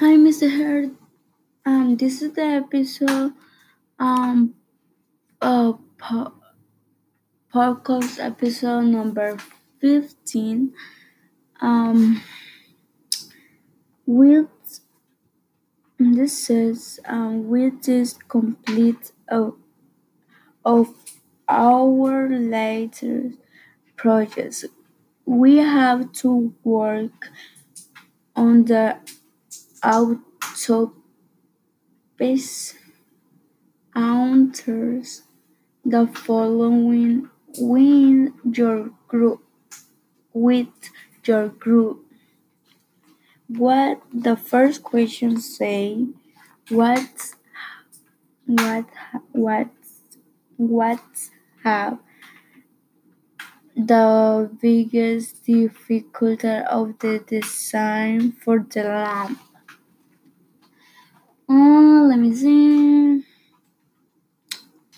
Hi, Mr. Herd. Um, this is the episode, um, uh, po- podcast episode number 15. Um, with this is, um, with this complete of, of our latest projects. We have to work on the autopsies answers the following with your group with your group. What the first question say? What what what what have the biggest difficulty of the design for the lamp? Uh, let me see.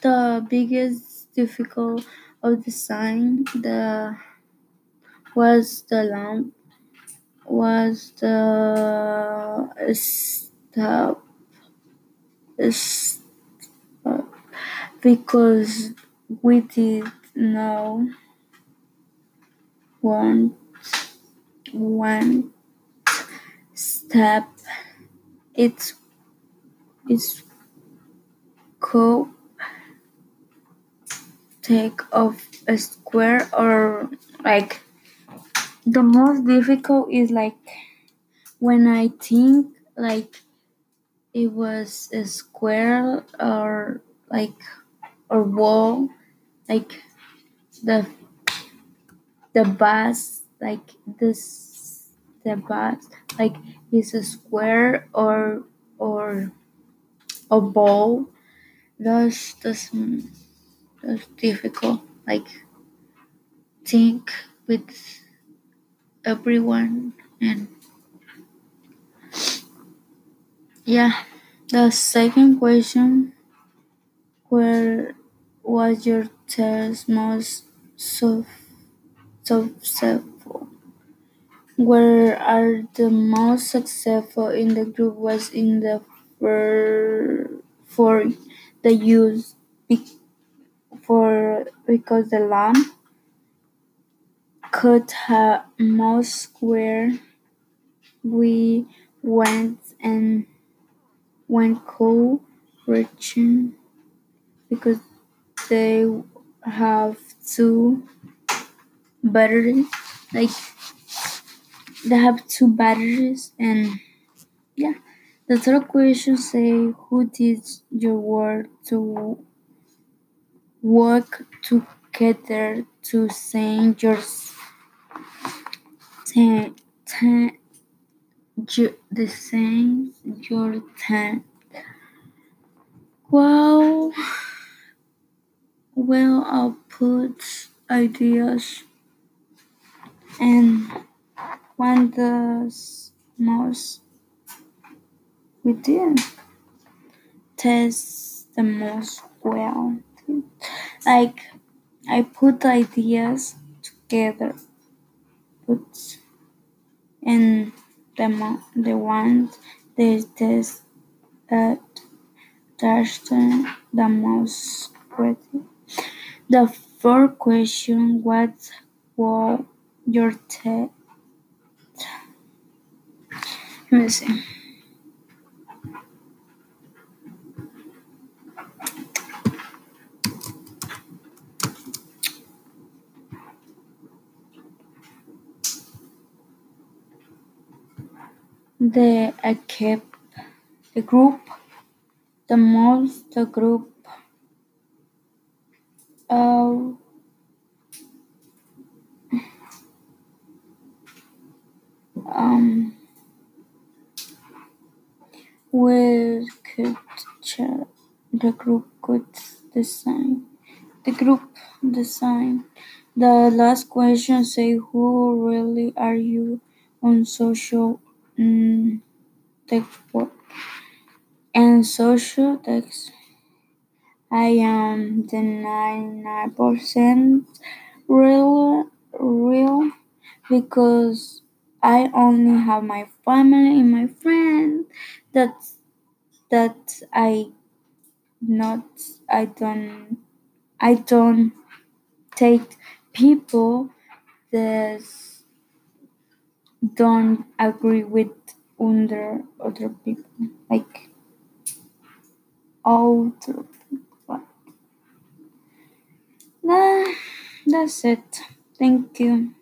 The biggest difficult of design the was the lamp was the stop stop because we did know one one step it's co take of a square or like the most difficult is like when I think like it was a square or like a wall like the the bus like this the bus like is a square or or a ball. That's that's, that's difficult. Like think with everyone and yeah the second question where was your test most successful? Where are the most successful in the group was in the for, for the use for because the lamp could have more square. We went and went co reaching because they have two batteries like they have two batteries and yeah the third question say who did your work to work together to sing your ten, ten, the same your ten. Well, well, put ideas and when the most we did test the most well. Like I put ideas together, put and the the ones they test uh, test the most creative. The fourth question: What was your test? Let me see. The kept the group the most the group uh, um could check the group could design the group design. The last question say who really are you on social mm, network and social text I am the ninety nine percent real real because I only have my family and my friends. That's that I not I don't I don't take people that don't agree with under other people like other people. Nah, that's it. Thank you.